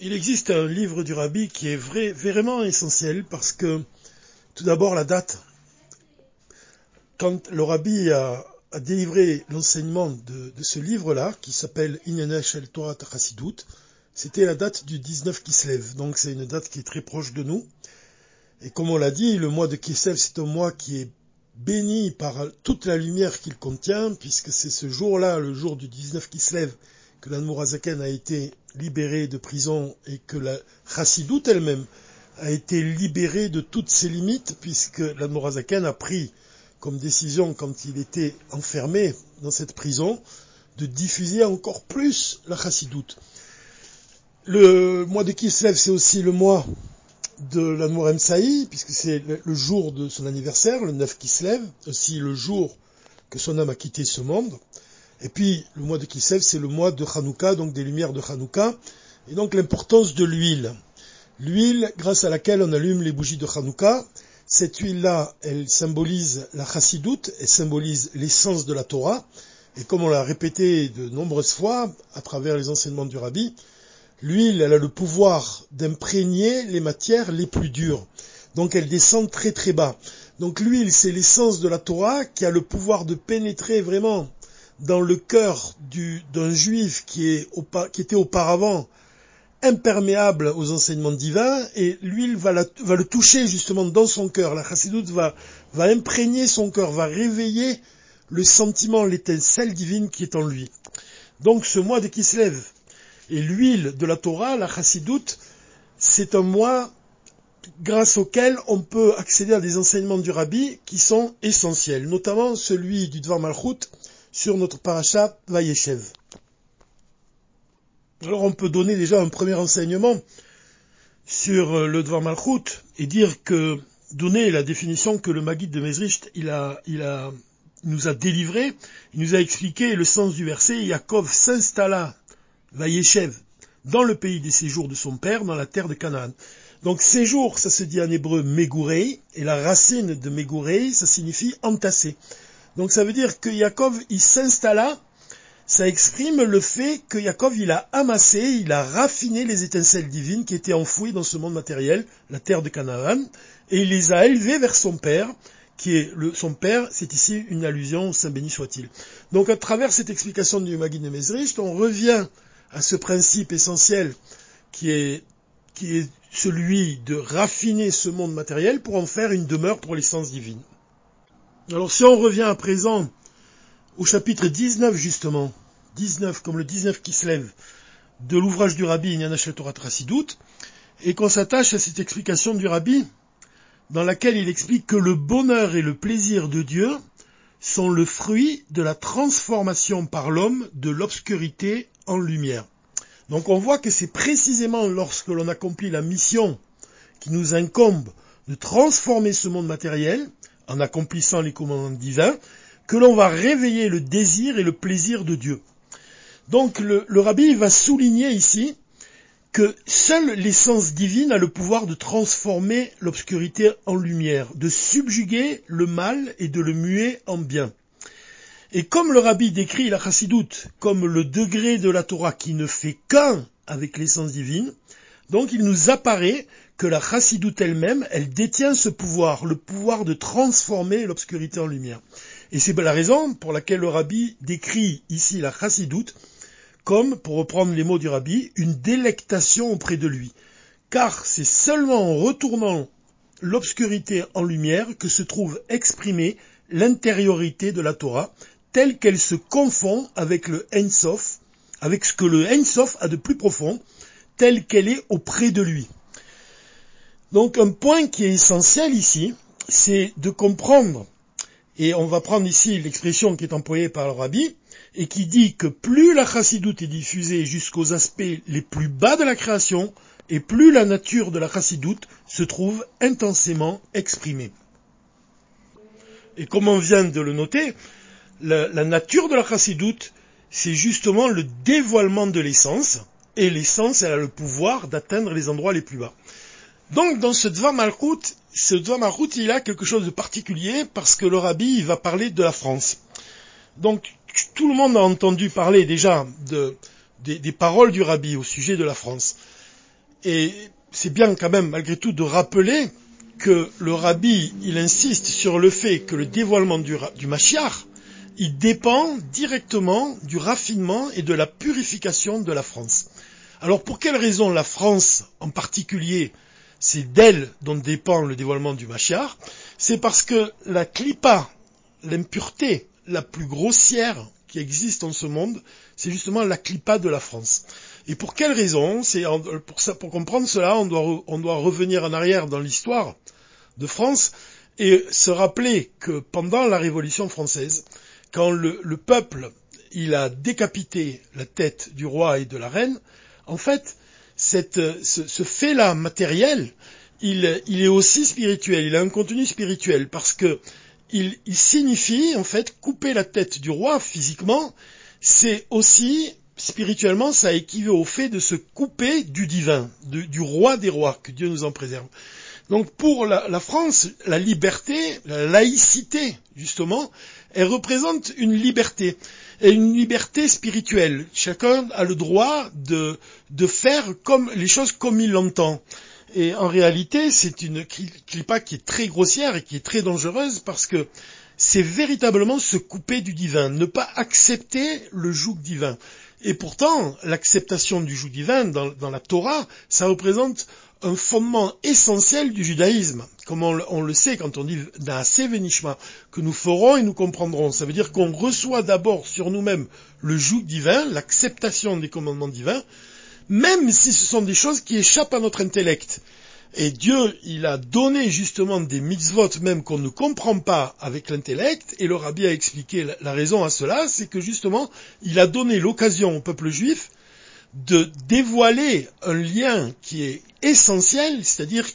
il existe un livre du rabbi qui est vrai, vraiment essentiel parce que, tout d'abord, la date. Quand le rabbi a, délivré l'enseignement de, ce livre-là, qui s'appelle Inyanesh el Torah Chassidut, c'était la date du 19 Kislev. Donc c'est une date qui est très proche de nous. Et comme on l'a dit, le mois de Kislev, c'est un mois qui est béni par toute la lumière qu'il contient, puisque c'est ce jour-là, le jour du 19 Kislev, que l'Anmourazaken a été libérée de prison et que la Chassidoute elle-même a été libérée de toutes ses limites puisque l'Anmourazaken a pris comme décision quand il était enfermé dans cette prison de diffuser encore plus la Chassidoute. Le mois de Kislev, c'est aussi le mois de l'Anmour Saï, puisque c'est le jour de son anniversaire, le 9 Kislev, aussi le jour que son âme a quitté ce monde. Et puis, le mois de Kislev, c'est le mois de Hanouka, donc des lumières de Hanouka, et donc l'importance de l'huile. L'huile grâce à laquelle on allume les bougies de Hanouka, cette huile-là, elle symbolise la chassidoute, elle symbolise l'essence de la Torah, et comme on l'a répété de nombreuses fois à travers les enseignements du Rabbi, l'huile, elle a le pouvoir d'imprégner les matières les plus dures. Donc elle descend très très bas. Donc l'huile, c'est l'essence de la Torah qui a le pouvoir de pénétrer vraiment dans le cœur d'un juif qui, était auparavant imperméable aux enseignements divins, et l'huile va, le toucher justement dans son cœur. La chassidoute va, imprégner son cœur, va réveiller le sentiment, l'étincelle divine qui est en lui. Donc ce mois de Kislev et l'huile de la Torah, la chassidoute, c'est un mois grâce auquel on peut accéder à des enseignements du rabbi qui sont essentiels, notamment celui du Dvar Malchut, sur notre paracha Vayeshev. Alors on peut donner déjà un premier enseignement sur euh, le Dvar Malchut et dire que, donner la définition que le Maguide de Mezricht il a, il a, nous a délivré, il nous a expliqué le sens du verset, Yaakov s'installa, Vayeshev, dans le pays des séjours de son père, dans la terre de Canaan. Donc séjour, ça se dit en hébreu Megurei, et la racine de Megurei, ça signifie entasser. Donc ça veut dire que Yaakov, il s'installa, ça exprime le fait que Yaakov, il a amassé, il a raffiné les étincelles divines qui étaient enfouies dans ce monde matériel, la terre de Canaan, et il les a élevées vers son père, qui est le, son père, c'est ici une allusion, Saint béni soit-il. Donc à travers cette explication du Magid de Mesricht, on revient à ce principe essentiel qui est, qui est celui de raffiner ce monde matériel pour en faire une demeure pour l'essence divine. Alors si on revient à présent au chapitre 19 justement, 19 comme le 19 qui se lève, de l'ouvrage du rabbi Inyanach Torah Trasidut, et qu'on s'attache à cette explication du rabbi, dans laquelle il explique que le bonheur et le plaisir de Dieu sont le fruit de la transformation par l'homme de l'obscurité en lumière. Donc on voit que c'est précisément lorsque l'on accomplit la mission qui nous incombe de transformer ce monde matériel, en accomplissant les commandements divins, que l'on va réveiller le désir et le plaisir de Dieu. Donc le, rabbi va souligner ici que seule l'essence divine a le pouvoir de transformer l'obscurité en lumière, de subjuguer le mal et de le muer en bien. Et comme le rabbi décrit la chassidoute comme le degré de la Torah qui ne fait qu'un avec l'essence divine, donc il nous apparaît que la chassidoute elle-même, elle détient ce pouvoir, le pouvoir de transformer l'obscurité en lumière. Et c'est la raison pour laquelle le rabbi décrit ici la chassidoute comme, pour reprendre les mots du rabbi, une délectation auprès de lui. Car c'est seulement en retournant l'obscurité en lumière que se trouve exprimée l'intériorité de la Torah, telle qu'elle se confond avec le Ensof, avec ce que le Ensof a de plus profond, telle qu'elle est auprès de lui. Donc un point qui est essentiel ici, c'est de comprendre, et on va prendre ici l'expression qui est employée par le rabbi, et qui dit que plus la chassidoute est diffusée jusqu'aux aspects les plus bas de la création, et plus la nature de la chassidoute se trouve intensément exprimée. Et comme on vient de le noter, la, nature de la chassidoute, c'est justement le dévoilement de l'essence, et l'essence, elle a le pouvoir d'atteindre les endroits les plus bas. Donc dans ce Dvar Malchut, ce Dvar Malchut, il a quelque chose de particulier parce que le rabbi va parler de la France. Donc tout le monde a entendu parler déjà des, paroles du rabbi au sujet de la France. Et c'est bien quand même, malgré tout, de rappeler que le rabbi, il insiste sur le fait que le dévoilement du, du il dépend directement du raffinement et de la purification de la France. Alors pour quelle raison la France en particulier, c'est d'elle dont dépend le dévoilement du Mashiach C'est parce que la clipa, l'impureté la plus grossière qui existe en ce monde, c'est justement la clipa de la France. Et pour quelle raison? Pour, ça, pour comprendre cela, on doit revenir en arrière dans l'histoire de France et se rappeler que pendant la Révolution française, quand le, le, peuple il a décapité la tête du roi et de la reine, en fait, ce, fait-là matériel, il, est aussi spirituel, il a un contenu spirituel, parce que il signifie, en fait, couper la tête du roi physiquement, c'est aussi spirituellement, ça équivaut au fait de se couper du divin, du roi des rois, que Dieu nous en préserve. Donc pour la, France, la liberté, la laïcité, justement, elle représente une liberté, et une liberté spirituelle. Chacun a le droit de, de faire comme les choses comme il l'entend. Et en réalité, c'est une clipa qui est très grossière et qui est très dangereuse parce que c'est véritablement se couper du divin, ne pas accepter le joug divin. Et pourtant, l'acceptation du joug divin dans, la Torah, ça représente un fondement essentiel du judaïsme. Comme on, le sait quand on dit Naase Venishma, que nous ferons et nous comprendrons. Ça veut dire qu'on reçoit d'abord sur nous-mêmes le joug divin, l'acceptation des commandements divins, même si ce sont des choses qui échappent à notre intellect. Et Dieu, il a donné justement des mitzvot même qu'on ne comprend pas avec l'intellect, et le rabbi a expliqué la raison à cela, c'est que justement, il a donné l'occasion au peuple juif de dévoiler un lien qui est essentiel, c'est-à-dire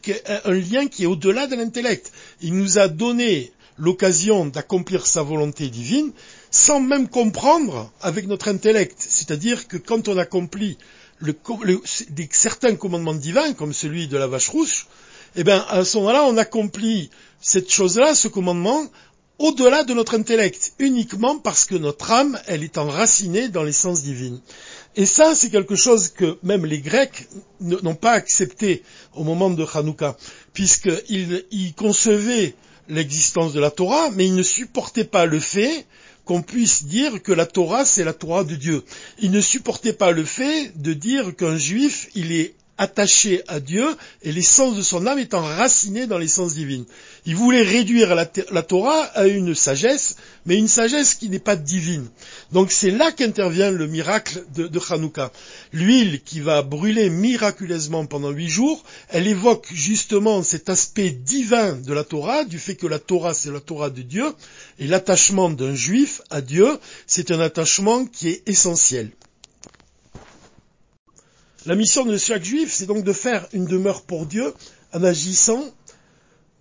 un lien qui est au-delà de l'intellect. Il nous a donné l'occasion d'accomplir sa volonté divine sans même comprendre avec notre intellect. C'est-à-dire que quand on accomplit certains commandements divins, comme celui de la vache rouge, eh bien, à ce moment-là, on accomplit cette chose-là, ce commandement, au-delà de notre intellect, uniquement parce que notre âme, elle est enracinée dans l'essence divine. Et ça, c'est quelque chose que même les Grecs n'ont pas accepté au moment de Hanouka, puisqu'ils ils concevaient l'existence de la Torah, mais ils ne supportaient pas le fait qu'on puisse dire que la Torah, c'est la Torah de Dieu. Il ne supportait pas le fait de dire qu'un juif, il est attaché à Dieu et l'essence de son âme est enracinée dans l'essence divine. Il voulait réduire la, Torah à une sagesse, mais une sagesse qui n'est pas divine. Donc c'est là qu'intervient le miracle de, de Hanouka. L'huile qui va brûler miraculeusement pendant huit jours, elle évoque justement cet aspect divin de la Torah, du fait que la Torah c'est la Torah de Dieu, et l'attachement d'un juif à Dieu, c'est un attachement qui est essentiel. La mission de chaque juif, c'est donc de faire une demeure pour Dieu en agissant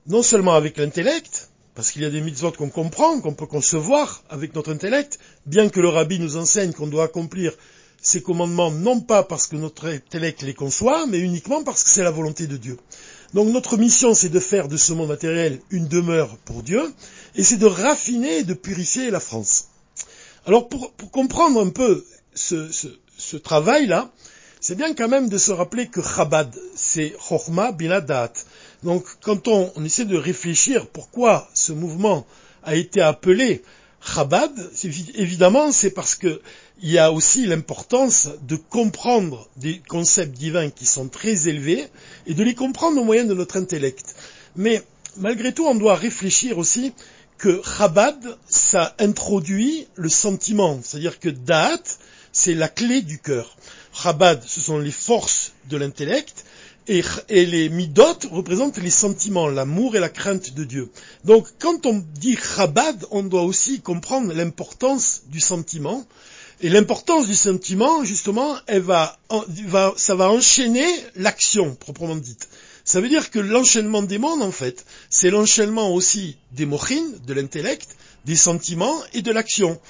non seulement avec l'intellect, parce qu'il y a des mitzvot qu'on comprend, qu'on peut concevoir avec notre intellect, bien que le rabbi nous enseigne qu'on doit accomplir ces commandements non pas parce que notre intellect les conçoit, mais uniquement parce que c'est la volonté de Dieu. Donc notre mission, c'est de faire de ce monde matériel une demeure pour Dieu, et c'est de raffiner et de purifier la France. Alors pour, comprendre un peu ce, ce travail-là, c'est bien quand même de se rappeler que Chabad, c'est Chochma Binadat. Donc quand on, essaie de réfléchir pourquoi ce mouvement a été appelé Chabad, évidemment c'est parce qu'il y a aussi l'importance de comprendre des concepts divins qui sont très élevés et de les comprendre au moyen de notre intellect. Mais malgré tout, on doit réfléchir aussi que Chabad, ça introduit le sentiment, c'est-à-dire que Da'at, c'est la clé du cœur. Chabad, ce sont les forces de l'intellect, et, les midot représentent les sentiments, l'amour et la crainte de Dieu. Donc, quand on dit Chabad, on doit aussi comprendre l'importance du sentiment. Et l'importance du sentiment, justement, elle va, ça va enchaîner l'action, proprement dite. Ça veut dire que l'enchaînement des mondes, en fait, c'est l'enchaînement aussi des mochines, de l'intellect, des sentiments et de l'action.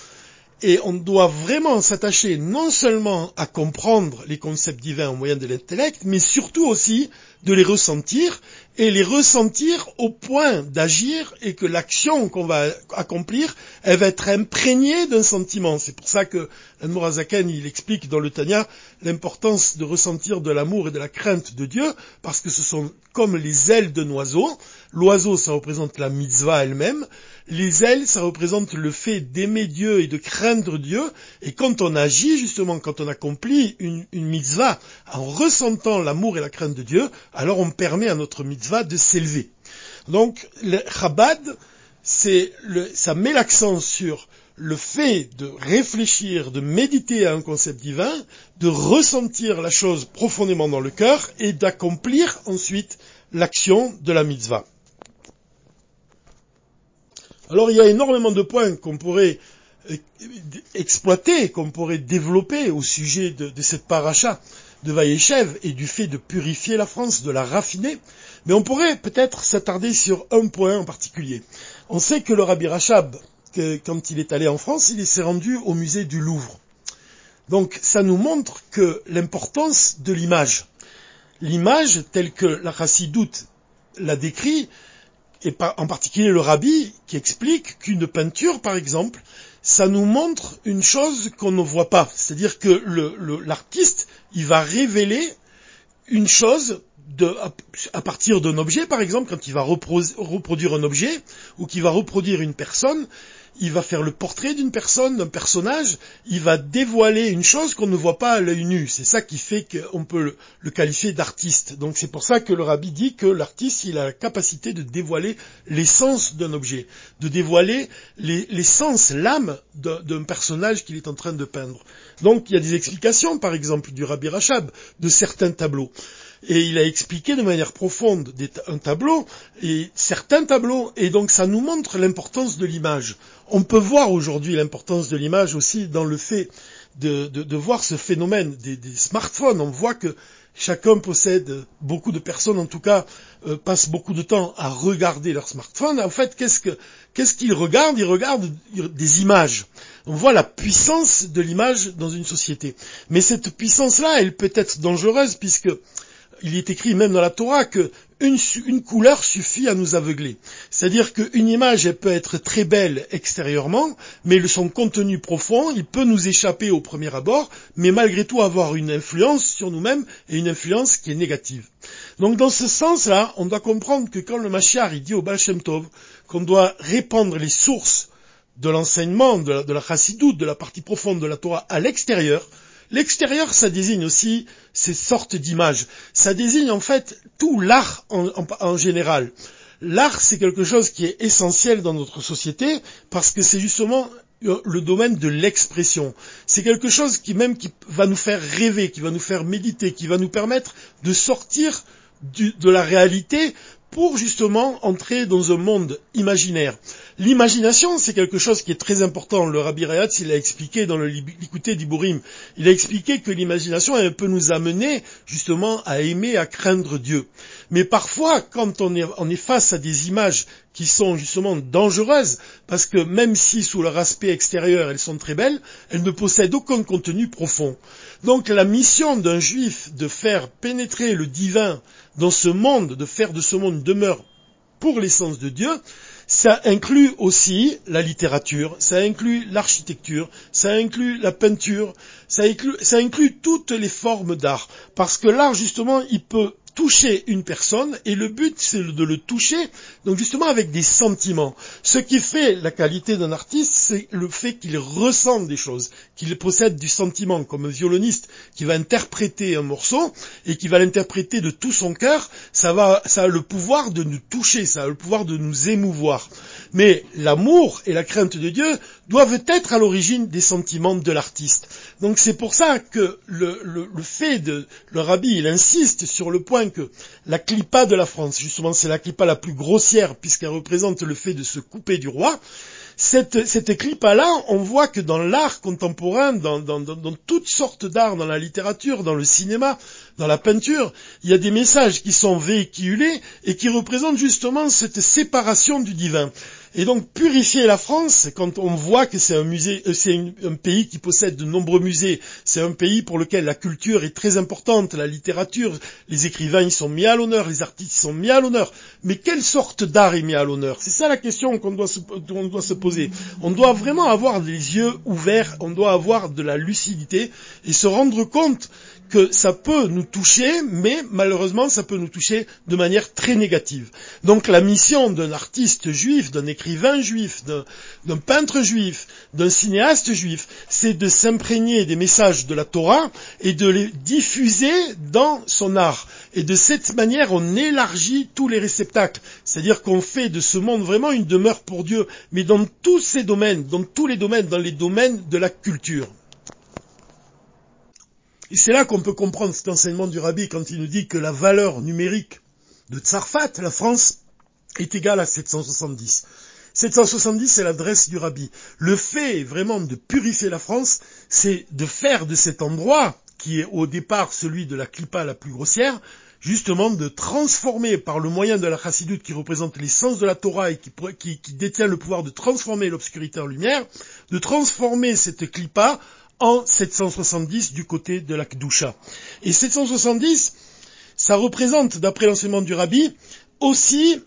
Et on doit vraiment s'attacher non seulement à comprendre les concepts divins au moyen de l'intellect, mais surtout aussi de les ressentir et les ressentir au point d'agir et que l'action qu'on va accomplir, elle va être imprégnée d'un sentiment. C'est pour ça que l'Anmorazaken, il explique dans le Tanya l'importance de ressentir de l'amour et de la crainte de Dieu, parce que ce sont comme les ailes d'un oiseau. L'oiseau, ça représente la mitzvah elle-même. Les ailes, ça représente le fait d'aimer Dieu et de craindre Dieu. Et quand on agit, justement, quand on accomplit une, mitzvah en ressentant l'amour et la crainte de Dieu, alors on permet à notre mitzvah de s'élever. Donc, le Chabad, c'est ça met l'accent sur le fait de réfléchir, de méditer à un concept divin, de ressentir la chose profondément dans le cœur et d'accomplir ensuite l'action de la mitzvah. Alors il y a énormément de points qu'on pourrait euh, exploiter, qu'on pourrait développer au sujet de, cette paracha de Vaïechev et du fait de purifier la France, de la raffiner, mais on pourrait peut-être s'attarder sur un point en particulier. On sait que le Rabbi Rachab, quand il est allé en France, il s'est rendu au musée du Louvre. Donc ça nous montre que l'importance de l'image. L'image telle que la Chassidoute l'a décrit, et en particulier le rabbi qui explique qu'une peinture, par exemple, ça nous montre une chose qu'on ne voit pas. C'est-à-dire que l'artiste, il va révéler une chose à, partir d'un objet, par exemple, quand il va reproduire un objet ou qu'il va reproduire une personne, il va faire le portrait d'une personne, d'un personnage, il va dévoiler une chose qu'on ne voit pas à l'œil nu. C'est ça qui fait qu'on peut le, qualifier d'artiste. Donc c'est pour ça que le rabbi dit que l'artiste, il a la capacité de dévoiler l'essence d'un objet, de dévoiler l'essence, l'âme d'un personnage qu'il est en train de peindre. Donc il y a des explications, par exemple, du rabbi Rachab, de certains tableaux et il a expliqué de manière profonde un tableau et certains tableaux et donc ça nous montre l'importance de l'image. On peut voir aujourd'hui l'importance de l'image aussi dans le fait de, voir ce phénomène des, smartphones. On voit que chacun possède, beaucoup de personnes en tout cas, euh, passent beaucoup de temps à regarder leur smartphone. En fait, qu'est-ce qu'ils regardent? Ils regardent des images. On voit la puissance de l'image dans une société. Mais cette puissance-là, elle peut être dangereuse puisque il est écrit même dans la Torah que une, couleur suffit à nous aveugler. C'est-à-dire qu'une image, peut être très belle extérieurement, mais son contenu profond, il peut nous échapper au premier abord, mais malgré tout avoir une influence sur nous-mêmes et une influence qui est négative. Donc dans ce sens-là, on doit comprendre que quand le Mashiach il dit au Baal Shem Tov qu'on doit répandre les sources de l'enseignement, de la, de la chassidoute, de la partie profonde de la Torah à l'extérieur, L'extérieur, ça désigne aussi ces sortes d'images. Ça désigne en fait tout l'art en, général. L'art, c'est quelque chose qui est essentiel dans notre société parce que c'est justement euh, le domaine de l'expression. C'est quelque chose qui même qui va nous faire rêver, qui va nous faire méditer, qui va nous permettre de sortir de la réalité pour justement entrer dans un monde imaginaire. L'imagination, c'est quelque chose qui est très important. Le Rabbi Rayatz, il a expliqué dans le Likuté d'Iburim, il a expliqué que l'imagination, peut nous amener justement à aimer, à craindre Dieu. Mais parfois, quand on est face à des images qui sont justement dangereuses, parce que même si sous leur aspect extérieur elles sont très belles, elles ne possèdent aucun contenu profond. Donc la mission d'un juif de faire pénétrer le divin dans ce monde, de faire de ce monde demeure pour l'essence de Dieu, ça inclut aussi la littérature, ça inclut l'architecture, ça inclut la peinture, ça inclut, ça inclut toutes les formes d'art. Parce que l'art, justement, il peut toucher une personne et le but c'est de le toucher donc justement avec des sentiments. Ce qui fait la qualité d'un artiste c'est le fait qu'il ressente des choses, qu'il possède du sentiment comme un violoniste qui va interpréter un morceau et qui va l'interpréter de tout son cœur, ça va ça a le pouvoir de nous toucher, ça a le pouvoir de nous émouvoir. Mais l'amour et la crainte de Dieu doivent être à l'origine des sentiments de l'artiste. Donc c'est pour ça que le, le, le, fait de le rabbi il insiste sur le point que la clipa de la France, justement c'est la clipa la plus grossière puisqu'elle représente le fait de se couper du roi, cette, cette clipa-là, on voit que dans l'art contemporain, dans, toutes sortes d'art, dans la littérature, dans le cinéma, dans la peinture, il y a des messages qui sont véhiculés et qui représentent justement cette séparation du divin. Et donc purifier la France, quand on voit que c'est un musée, euh, c'est un pays qui possède de nombreux musées, c'est un pays pour lequel la culture est très importante, la littérature, les écrivains ils sont mis à l'honneur, les artistes sont mis à l'honneur. Mais quelle sorte d'art est mis à l'honneur? C'est ça la question qu'on doit, se, doit se poser. On doit vraiment avoir les yeux ouverts, on doit avoir de la lucidité et se rendre compte que ça peut nous toucher, mais malheureusement ça peut nous toucher de manière très négative. Donc la mission d'un artiste juif, d'un écrivain juif, d'un peintre juif, d'un cinéaste juif, c'est de s'imprégner des messages de la Torah et de les diffuser dans son art. Et de cette manière, on élargit tous les réceptacles. C'est-à-dire qu'on fait de ce monde vraiment une demeure pour Dieu, mais dans tous ces domaines, dans tous les domaines, dans les domaines de la culture. C'est là qu'on peut comprendre cet enseignement du rabbi quand il nous dit que la valeur numérique de Tsarfat, la France, est égale à 770. 770, c'est l'adresse du rabbi. Le fait vraiment de purifier la France, c'est de faire de cet endroit, qui est au départ celui de la clipa la plus grossière, justement de transformer par le moyen de la chassidoute qui représente l'essence de la Torah et qui, qui détient le pouvoir de transformer l'obscurité en lumière, de transformer cette clipa en 770 du côté de la Kdusha. Et 770, ça représente, d'après l'enseignement du Rabbi, aussi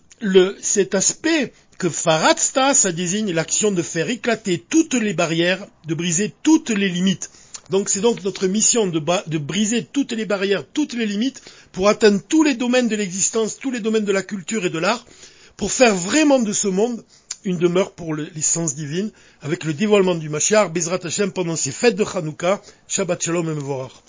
cet aspect que Faratsta, ça désigne l'action de faire éclater toutes les barrières, de briser toutes les limites. Donc c'est donc notre mission de, briser toutes les barrières, toutes les limites, pour atteindre tous les domaines de l'existence, tous les domaines de la culture et de l'art, pour faire vraiment de ce monde une demeure pour l'essence divine, avec le dévoilement du Mashiach, Bezrat Hashem pendant ces fêtes de Hanouka, Shabbat Shalom et Mevorach.